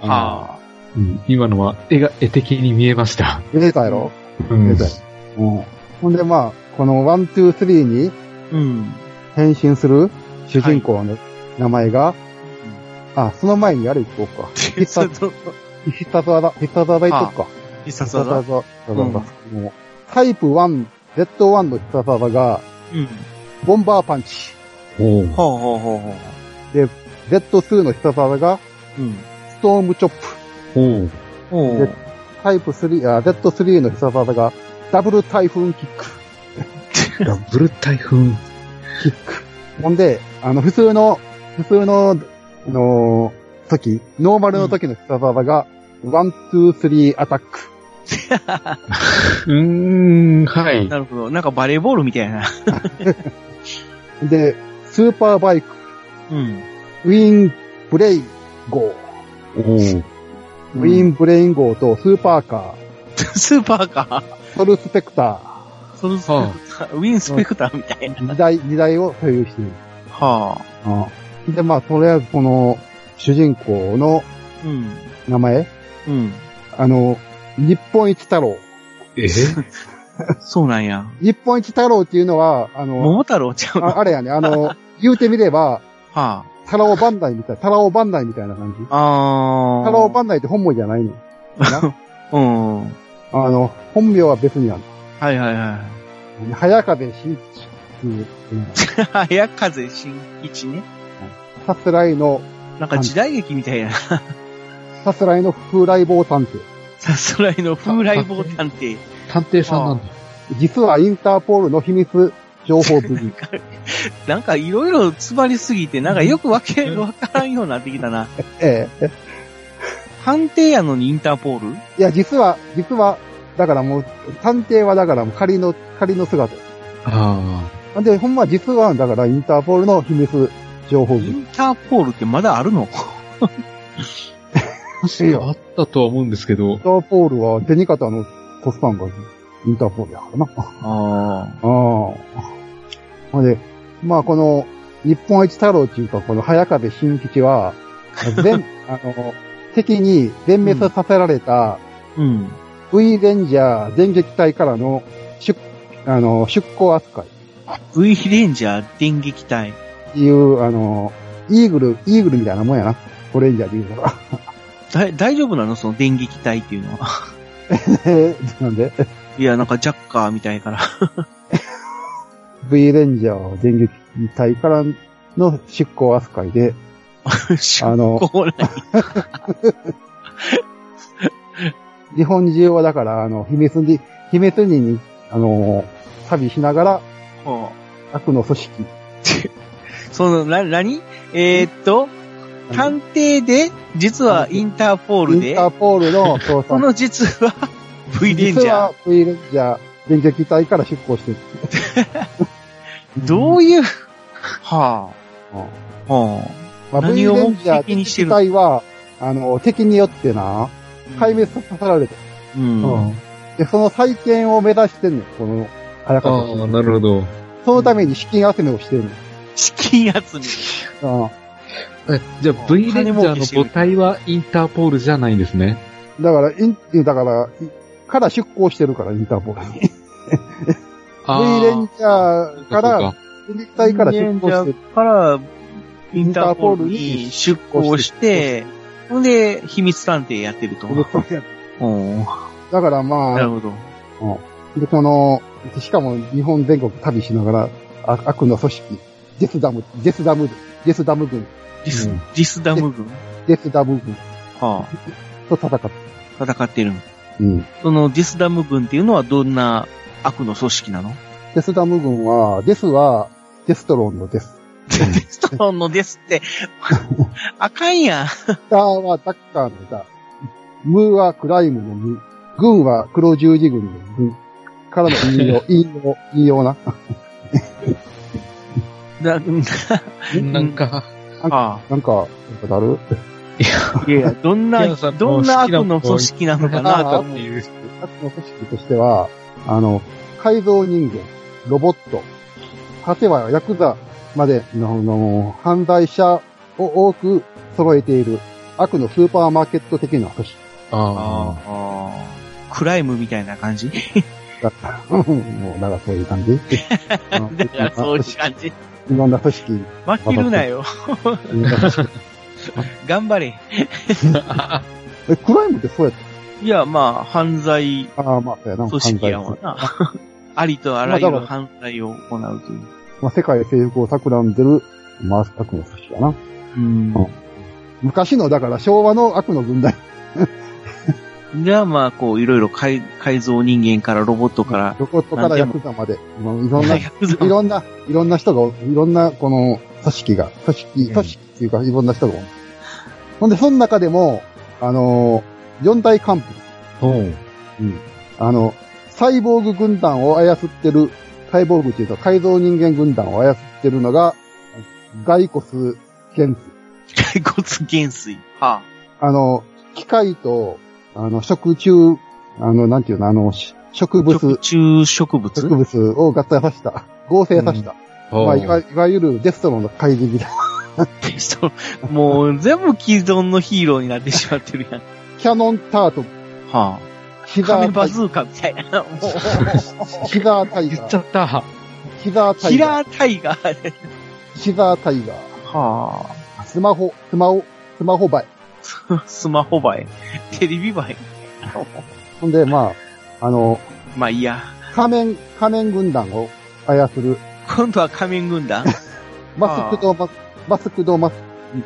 S8: は
S7: うん今のは絵が絵的に見えました。
S5: 出てたやろ？
S7: うん
S5: 出てたよ。うん。ほんでまあ、この one、two、three に
S8: うん。
S5: 変身する？主人公の名前が、あ、その前にあれ言っとこうか。<laughs> 必殺、必殺技、必殺技言っとくか。
S8: 必殺技。
S5: 必殺技。もうタイプ1、Z1 の必殺技が、
S8: うん。
S5: ボンバーパンチ。
S8: ほうほうほうほう。
S5: Z2 の必殺技が、
S8: うん。
S5: ストームチョップ。
S7: おう。
S8: お
S5: でタイプ3、あ、Z3 の必殺技が、ダブル台風キック。
S7: ダブル台風。
S5: キック。ほんで、あの、普通の、普通の、あのー時、ノーマルの時の必殺技が、 one、two、three、attack。
S7: うーん、はい。
S8: なるほど。なんかバレーボールみたいな。
S5: で、スーパーバイク、
S8: うん。
S5: ウィン、ブレイ、ゴー。
S7: おう。
S5: ウィーンブレイン号とスーパーカ
S8: スーパーカー。<laughs>
S5: ー、ソルスペクタ
S8: ソルスペクター、ウィンスペクターみたいな。
S5: ー、2台、二台を所有している。
S8: はあ。
S5: で、まあ、とりあえずこの、主人公の
S8: うん。
S5: 名前、
S8: うん。
S5: あの、日本一太郎。
S7: え？<laughs>
S8: そうなんや。
S5: 日本一太郎っていうのは、あの、
S8: 桃太郎ちゃうの？
S5: ああれやね、あの、言うてみれば、
S8: は
S5: 太郎バンダイみたい、太郎バンダイみたいな感じ。
S8: あ。あー。
S5: 太郎バンダイって本名じゃないねん。<laughs>
S8: うん。は
S5: あの、本名は別にある。
S8: いはいは
S5: 早風新吉っていう、
S8: い。早風新吉ね。
S5: さすらいの、
S8: なんか時代劇みたいな。
S5: さすらいの風来坊探偵。
S8: さすらいの風来坊探偵。
S7: 探偵さんなんだ。
S5: 実はインターポールの秘密情報部員。<laughs>
S8: なんかいろいろ詰まりすぎて、なんかよくわけ、わからんようになってきたな。<laughs>
S5: ええ。
S8: 探偵やのにインターポール？
S5: いや、実は、実は、だからもう、探偵はだからもう仮の、仮の姿。
S7: あ
S5: で、ほんま実は、だからインターポールの秘密情報部員。
S8: インターポールってまだあるの？
S5: いや
S7: あ。あったとは思うんですけど
S5: イン、ターポールは、デニカタのコスタンがインターポールやからな。あ
S8: あ
S5: あ。ほんで、まあこの、日本一太郎っていうか、この早風新吉は、<laughs> 全、あの、敵に全滅させられた、
S8: あ。うん。
S5: V レンジャー電撃隊からの出、あの、出向扱い
S8: V レンジャー電撃隊。
S5: っていう、あの、イーグル、イーグルみたいなもんやな。ゴレンジャーで言うから。
S8: だ大丈夫なの？その電撃隊っていうのは。
S5: え <laughs> なんで？
S8: いや、なんかジャッカーみたいから。<laughs>
S5: ?V レンジャー電撃隊からの出向扱いで、<laughs> あの、日本中はだから、あの、秘密に、秘密にに、あの、旅しながら、
S8: は
S5: 悪の組織。
S8: あ <laughs> その、な、なにえーっと、探偵で、実はインターポールで
S5: インタ、ーポールの捜査。
S8: この実は <laughs> V レンジャー。
S5: 実は V レンジャー。電撃隊から出向してる。
S8: どういう、は
S5: うん
S8: あ、は
S5: まあ、V
S8: 何を
S5: レンジャー電撃隊は、あの、敵によってな、壊滅させられて。
S8: あ。うん。
S5: で、その再建を目指してんねん、この、早
S7: あ。
S5: 川
S7: ああ、なるほど。
S5: そのために資金集めをしてるの。
S8: 資金集め。<laughs>
S5: うん
S7: えじゃあ V レンジャーの母体はインターポールじゃないんですね？
S5: だから、イン、だから、いから出向してるから、インターポールに。<laughs>
S7: あ
S5: V レンジャーから、
S7: そうか
S5: 電撃隊から出向してる。
S8: から、インターポールに出向して、ほんで、秘密探偵やってると。<laughs> うん
S5: だからまあ、
S8: なるほど。
S5: で、この、しかも日本全国旅しながら、あ悪の組織、デスダム、デスダム、デスダム軍、
S8: ディス、
S5: うん
S8: ディスダム軍？
S5: デスダム軍
S8: は
S5: と戦って、
S8: あ、戦ってるの。
S5: うん。
S8: そのディスダム軍っていうのはどんな悪の組織なの？
S5: デスダム軍は、デスは、デストロンのデス。
S8: デストロンのですって。あかん。やん。
S5: ダーはダッカーのダ。ムーはクライムのム。軍は黒十字軍の軍。からの引用、引用、引用な。
S8: だ、
S7: なん。か、
S5: なん。か、なん。かだる
S8: いやいや、どん。な、どん。な悪の組織なのかなと思う。
S5: 悪の組織としては、あの、改造人間、ロボット、果てはヤクザまでのの犯罪者を多く揃えている悪のスーパーマーケット的な組織
S7: あ
S8: ああ。クライムみたいな感じ？
S5: だった。もう、だからそういう感じ？
S8: だからそういう感じ。
S5: いろんな組織、
S8: 負けるなよ。頑張れ。
S5: え、クライムってそうやっ
S8: いや、まあ、犯罪
S5: たああ、まあ、そうやな。
S8: 組織やわな。ありとあらゆる犯罪を行うという。
S5: まあ、世界征服を企んでる、まあ、悪の組織やな。
S8: うん。
S5: 昔の、だから昭和の悪の軍団。<laughs>
S8: じゃあまあ、こう、いろいろ改改造人間からロボットから、
S5: ロボットからヤクザまで、いろんな、<laughs> いろんな、いろんな人が、いろんな、この、組織が、組織、組織っていうか、いろんな人がおる。ほんで、その中でも、あのー、四大幹部。
S7: あ。うん。
S5: うん。あの、サイボーグ軍団を操ってる、サイボーグっていうと改造人間軍団を操ってるのが、ガイコス・ゲンス。
S8: 骸骨減衰。は
S5: あの、機械と、あの、食虫、あの、なんていうの、あの、し植物、
S8: 食虫植物？
S5: 植物を合体させた。合成させた。まあ、いわいわゆるデストロンの怪人みたいな。<laughs>
S8: そうもう全部既存のヒーローになってしまってるやん。
S5: キャノンタート、
S8: は
S5: ヒ
S8: あ。カメ
S5: ザータイ
S8: バズーカみたいな。<laughs> もう、
S5: ヒザータイ
S7: 言っち
S5: ガー。
S7: ゃった。
S5: ヒザータ
S8: キ
S5: イガー。
S8: ラータイガー。
S5: ヒザータイガー。
S8: は
S5: スマホ、スマホ、スマホ映え。
S8: あ。<laughs> スマホ映え。テレビ映え。
S5: ほんで、まあ、あの、
S8: まあいいや。
S5: 仮面、仮面軍団を操る、
S8: 今度は仮面軍団？<laughs>
S5: マスクドマス、マスクドマス、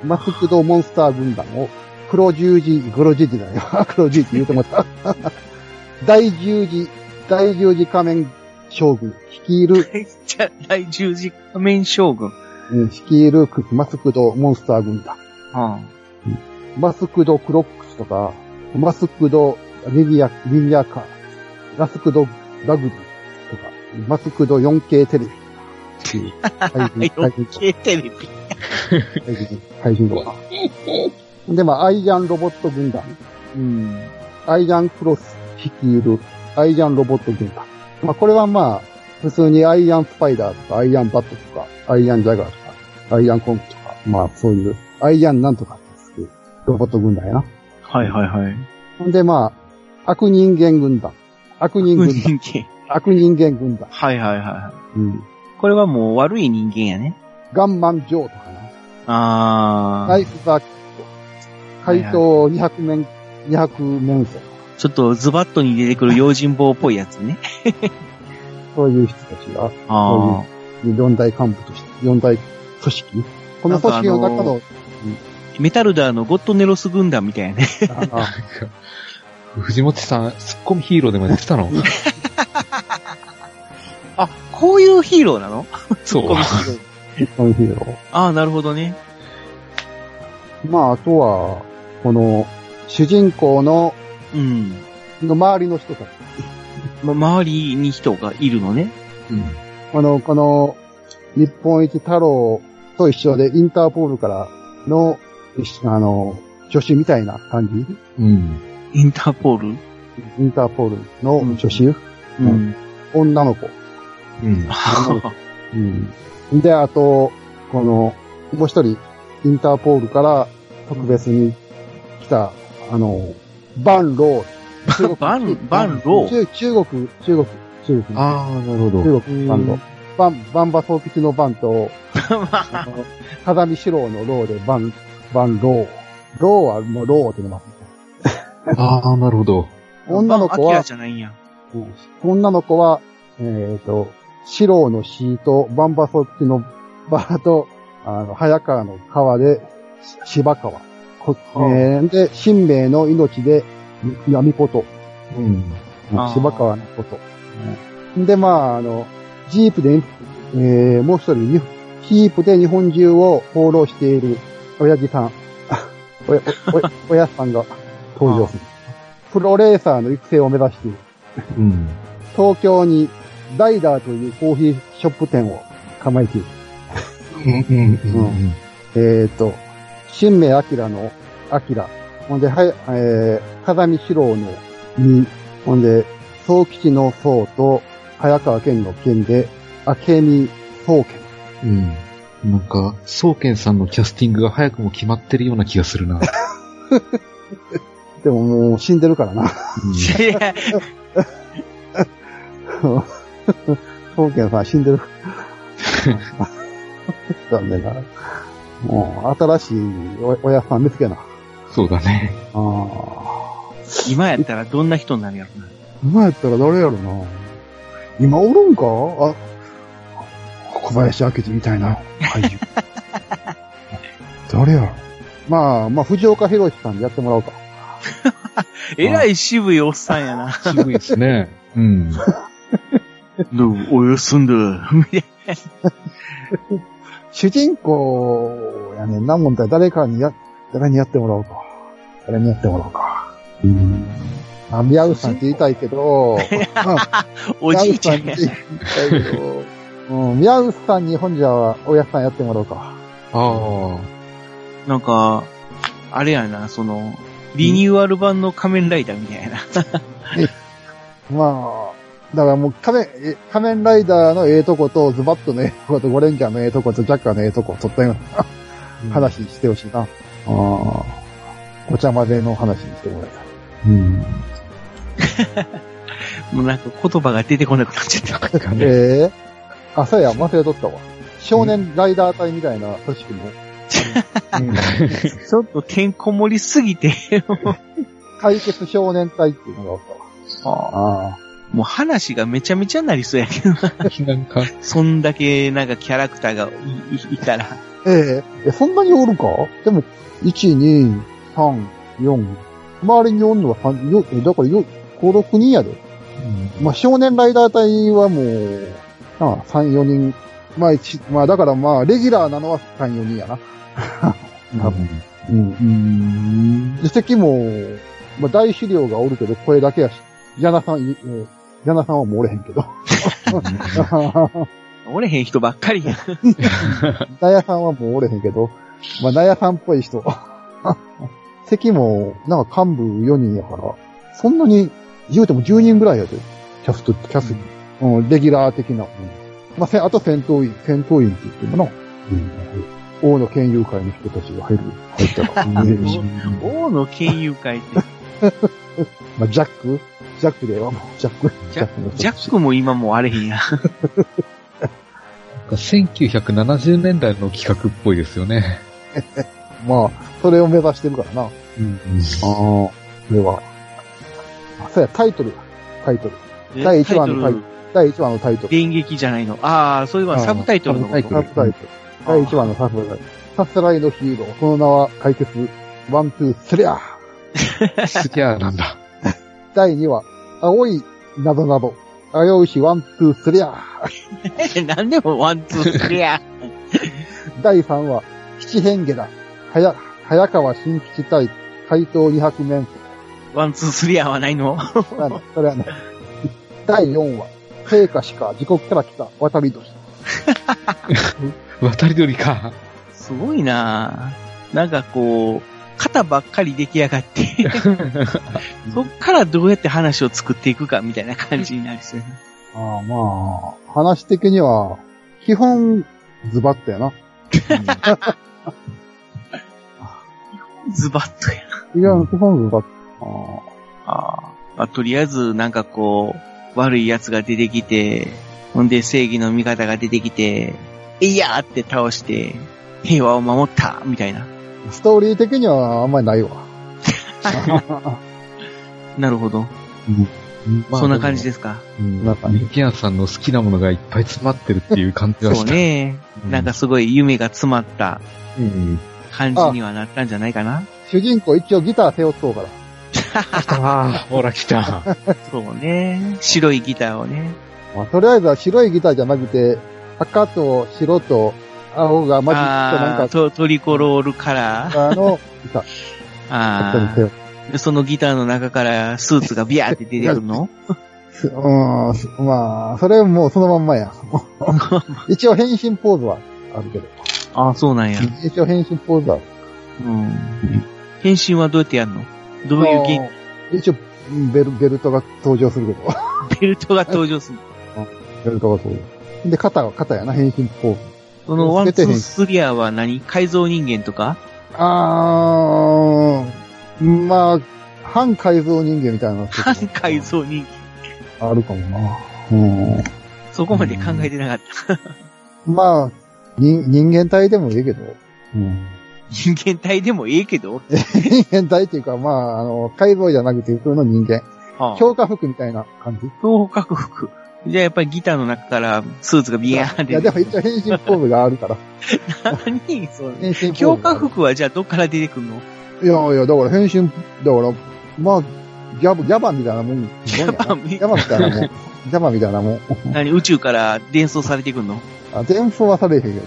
S5: マスクドモンスター軍団を、黒十字、黒十字だよ。<laughs> 黒十字言うてもらった。<laughs> 大十字、大十字仮面将軍、率いる、
S8: じゃ、第十字仮面将軍。
S5: うん率いるマスクドモンスター軍団。
S8: は
S5: マスクドクロックスとか、マスクドリニア、リニアカー、マスクドラグビーとか、マスクド 4K テレビっていう、<laughs>
S8: あ。
S5: 怪人、怪人、
S8: 4K テレビ。
S5: 怪人、怪人とか。で、まあ、アイアンロボット軍団、
S8: うん。
S5: アイアンクロス率いるアイアンロボット軍団。まあ、これはまあ、普通にアイアンスパイダーとか、アイアンバットとか、アイアンジャガーとか、アイアンコンプとか、まあ、そういう、アイアンなんとかっていうロボット軍団やな。
S8: はいはいはい。
S5: ほんで、まあ、悪人間軍団。悪人軍団。
S8: 人間。
S5: 悪人間軍団。
S8: はいはいはい。
S5: うん。
S8: これはもう悪い人間やね。
S5: ガンマンジョーとかな。
S8: あー。
S5: ナイフザ。怪盗200面、200面相。
S8: ちょっとズバットに出てくる用心棒っぽいやつね。<laughs>
S5: そういう人たちが、
S8: あ
S5: そういう四大幹部として、四大組織この組織の中の、
S8: メタルダーのゴッドネロス軍団みたいなね。
S5: あ <laughs>
S7: 藤本さん、ツッコミヒーローでもやってたの？<laughs>
S8: あ、こういうヒーローなの？
S7: そう。
S5: そういうヒーロー。
S8: ああ、なるほどね。
S5: まあ、あとは、この、主人公の、
S8: うん。
S5: の周りの人たち。
S8: ま、周りに人がいるのね。
S7: うん。
S5: この、この、日本一太郎と一緒で、インターポールからの、一あの、助手みたいな感じ？
S7: うん。
S8: インターポール？
S5: インターポールの助手、
S8: うん。
S5: 女の子。
S7: うん。
S5: うん。で、あと、この、もう一人、インターポールから特別に来た、あの、バンロー。
S8: バン、バンロー。
S5: 中 <laughs> 中国、中国、中国。
S7: ああ、なるほど。
S5: 中国バンド。バン、バンバ総吉のバンと、風見四郎のローでバン、バンロー。ローはもうローって言います。<laughs>
S7: ああ、なるほど。
S5: 女の子は。女の子は、えっ、と、四郎のシーと、バンバソ吉のバーと、あの、早川の川で、し芝川。こえーで、神明の命で、闇こと。
S7: うん。
S5: 芝川のこと。うんで、まあ、あの、ジープで、えー、もう一人、にヒープで日本中を放浪している、親父さん。おや、お、お、親 <laughs> さんが登場する。プロレーサーの育成を目指している。
S7: うん。
S5: 東京にダイダーというコーヒーショップ店を構えている。
S7: うん。うん。
S5: えっ、と、新明明の明。ほんで、はい、えー、風見四郎の二。ほんで、総吉の総と、早川健の健で、明美総健。
S7: うん。なんか、宗健さんのキャスティングが早くも決まってるような気がするな。<laughs>
S5: でももう死んでるからな。
S8: いや <laughs>
S5: 総健さん死んでる。<laughs> 残念な。もう、新しいお親さん見つけな。
S7: そうだね。
S5: ああ。
S8: 今やったらどんな人になるやろな。
S5: 今やったら誰やろな。今おるんか？あ、小林明治みたいな俳優。誰やろ？まあ、まあ、藤岡弘さんでやってもらおうか。<laughs>
S8: えらい渋いおっさんやな。
S7: 渋いですね。うん。<laughs>
S8: どう、おやすんだ。<laughs>
S5: 主人公やねんなもんだ誰かにや、誰にやってもらおうか。誰にやってもらおうか。うん。あ、宮内さんって言いたいけど、<laughs>
S8: おじいちゃんや
S5: 宮内さんって言いたいけど、うん、宮内さんに本じゃおやさんやってもらおうか。
S7: ああ。
S8: なんか、あれやな、その、リニューアル版の仮面ライダーみたいな。
S5: まあ、だからもう仮面、え仮面ライダーのええとこと、ズバットのええとこと、ゴレンジャーのええとこと、ジャッカーのええとこ、取ったような話してほしいな。ああ。ごちゃ混ぜの話にしてもらいたい。うん。<laughs>
S8: もうなんか言葉が出てこなくなっちゃった。
S5: ええあ、そうや、忘れとったわ。少年ライダー隊みたいな組織も。
S8: ちょっとてんこ盛りすぎて、<laughs>
S5: 解決少年隊っていうのがおったわ。ああ。
S8: もう話がめちゃめちゃなりそうやけどな。
S7: なんか、
S8: そんだけなんかキャラクターがいいいたら。
S5: えええ、そんなにおるか？でも、1、2、3、4。周りにおるのは3、よ、えだからよ、5、6人やで。まあ、少年ライダー隊はもう、ああ、3、4人。まあ、一、まあ、だからまあ、レギュラーなのは3、4人やな。多分。うん。うん。で、席も、まあ、大資料がおるけど、声だけやし、ジャナさん、いえージャナさんはもうおれへんけど。<laughs>
S8: おれへん人ばっかりや。
S5: ナヤさんはもうおれへんけど、まあ、ナヤさんっぽい人。<laughs> 席も、なんか幹部4人やから、そんなに、言うても10人ぐらいやで。キャスト、キャス、うん、レギュラー的な。うんまあ、せあと戦闘員、戦闘員って言ってもな。うん、王の県友会の人たちが入る、入ったら。う <laughs> ん
S8: 王の県友会って、
S5: まあ、ジャック？ジャックではもう、ジャック。
S8: ジャ
S5: クの人
S8: ジャックも今もうあれへんや。
S7: 1970年代の企画っぽいですよね。<laughs>
S5: まあ、それを目指してるからな。
S7: うん。
S5: ああ、これは。あ、そうや、タイトル。タイトル。第1話のタイトル。第1話のタイトル。
S8: 電撃じゃないの。ああ、そういうのはサブタイトルのこと。
S5: サブタイトル。第1話のサブタイトル。さすらいのヒーロー。その名は解決。 one、two、スリャー。
S7: すげえなんだ。
S5: 第2話、青いなどなど。あようし、 one、two、スリャー。<laughs>
S8: なんでも one、two、スリャ <laughs>
S5: 第3話、七変化だ。はや、早川新吉対怪盗二白面。
S8: one、two、スリャはないの？
S5: それはね。第4話、聖火しか時刻から来た渡り鳥。<laughs>
S7: 渡り鳥か。
S8: すごいなぁなんかこう、肩ばっかり出来上がって、<laughs> そっからどうやって話を作っていくかみたいな感じになりそうやな。
S5: ああ、まあ、話的には、基本、ズバッとやな。<laughs>
S8: ズバッとや。
S5: いや、基本ズバッと。あ
S8: ああまあ、とりあえず、なんかこう、悪い奴が出てきて、ほんで正義の味方が出てきて、えいやーって倒して、平和を守ったみたいな。
S5: あストーリー的にはあんまりないわ。<laughs>
S8: なるほど。そんな感じですか。
S7: うん。
S5: なんかね
S7: ミキアンさんの好きなものがいっぱい詰まってるっていう感じが
S8: そう
S7: した。
S8: ね。なんかすごい夢が詰まった
S7: うん。
S8: 感じにはなったんじゃないかな。
S5: 主人公一応ギター背負っとうから。<laughs>
S7: ああ、ほら来た。
S8: そうね。白いギターをね。
S5: まあ、とりあえずは白いギターじゃなくて、赤と白と青が混じってなんか、
S8: トトリコロールカラー。
S5: あの、ギター。
S8: ああ。でそのギターの中からスーツがビャーって出てくるの？
S5: すうん、すまあ、それもうそのまんまや。<laughs> 一応変身ポーズはあるけど。
S8: ああ、そうなんや。
S5: 一応変身ポーズはある。
S8: うん。変身はどうやってやるの？どういうゲ
S5: 一応、うんベル、ベルトが登場するけど。<laughs>
S8: ベルトが登場する。
S5: ベルトが登場。で、肩は肩やな、変身ポーズ。
S8: そのワン、ツー、スリアは何？改造人間とか？
S5: あー、まあ、半改造人間みたいな
S8: 反改造人間。
S5: あるかもな。うん。
S8: そこまで考えてなかった。
S5: まあ、人人間体でもいいけど。うん。
S8: 人間体でもええけど？<laughs>
S5: 人間体っていうか、まあ、あの、改造じゃなくて普通の人間。
S8: はあ
S5: 強化服みたいな感じ。
S8: 強化服。じゃあやっぱりギターの中からスーツがビヤーンって
S5: いや、でも一応変身ポーズがあるから。
S8: 何それ？強化服はじゃあどっから出てくるの？
S5: いやいや、だから変身、だから、まあ、ギャバ、ギャバみたいなもん。ギ
S8: ャバみ
S5: ギャバみたいなもん。ギャバみたいなもん。
S8: 何？宇宙から伝送されてくるの？
S5: あ、伝送はされへんけど。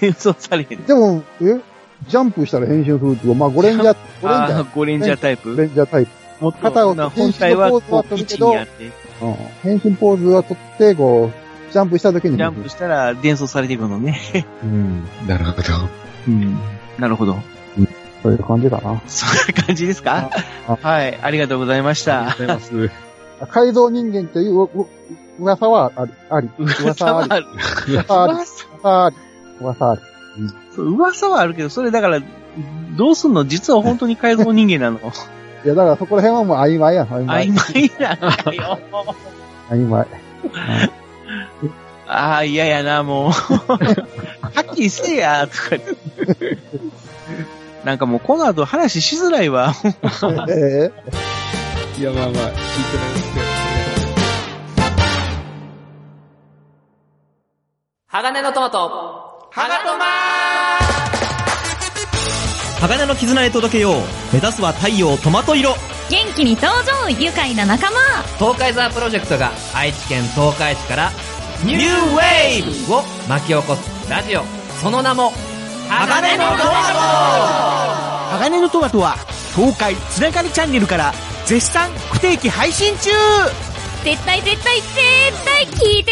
S8: 伝送されへん。
S5: でも、え？ジャンプしたら変身するってまあ、ゴレンジャー、ゴレンジャー
S8: ゴレンジャータイプ
S5: ゴレンジャータイプ。
S8: もっと、
S5: 肩を
S8: な本体は
S5: 変身のポーズは
S8: こう位
S5: 取るけど
S8: 置にあって、
S5: うん。変身ポーズは取って、こう、ジャンプした時に。
S8: ジャンプしたら伝送されてくるのね。<laughs>
S7: うん。なるほど。
S8: うん。なるほど。
S5: そういう感じかな。
S8: そんな感じですか？はい、ありがとうございました。
S7: ありがとうございます。
S5: 改造人間といううう噂はあり、あり。噂はあり。噂あり。噂あり。噂あり。
S8: そう噂はあるけど、それだから、どうすんの？実は本当に改造人間なの
S5: いや、だからそこら辺はもう曖昧やん、曖昧。
S8: 曖昧なんだよ。
S5: 曖昧。
S8: ああ、嫌やな、もう。はっきりせえや、とか。なんかもうこの後話しづらいわ。
S5: え
S7: いや、まあまあ、聞いてないですけど。
S2: 鋼のトマト、ハガトマ
S10: 鋼の絆へ届けよう。目指すは太陽トマト色。
S11: 元気に登場愉快な仲間
S2: 東海ザープロジェクトが愛知県東海市から
S10: ニューウェーブ
S2: を巻き起こすラジオ。その名も、
S10: 鋼のトマト鋼のトマトは、東海つながりチャンネルから絶賛不定期配信中
S11: 絶対絶対絶対聞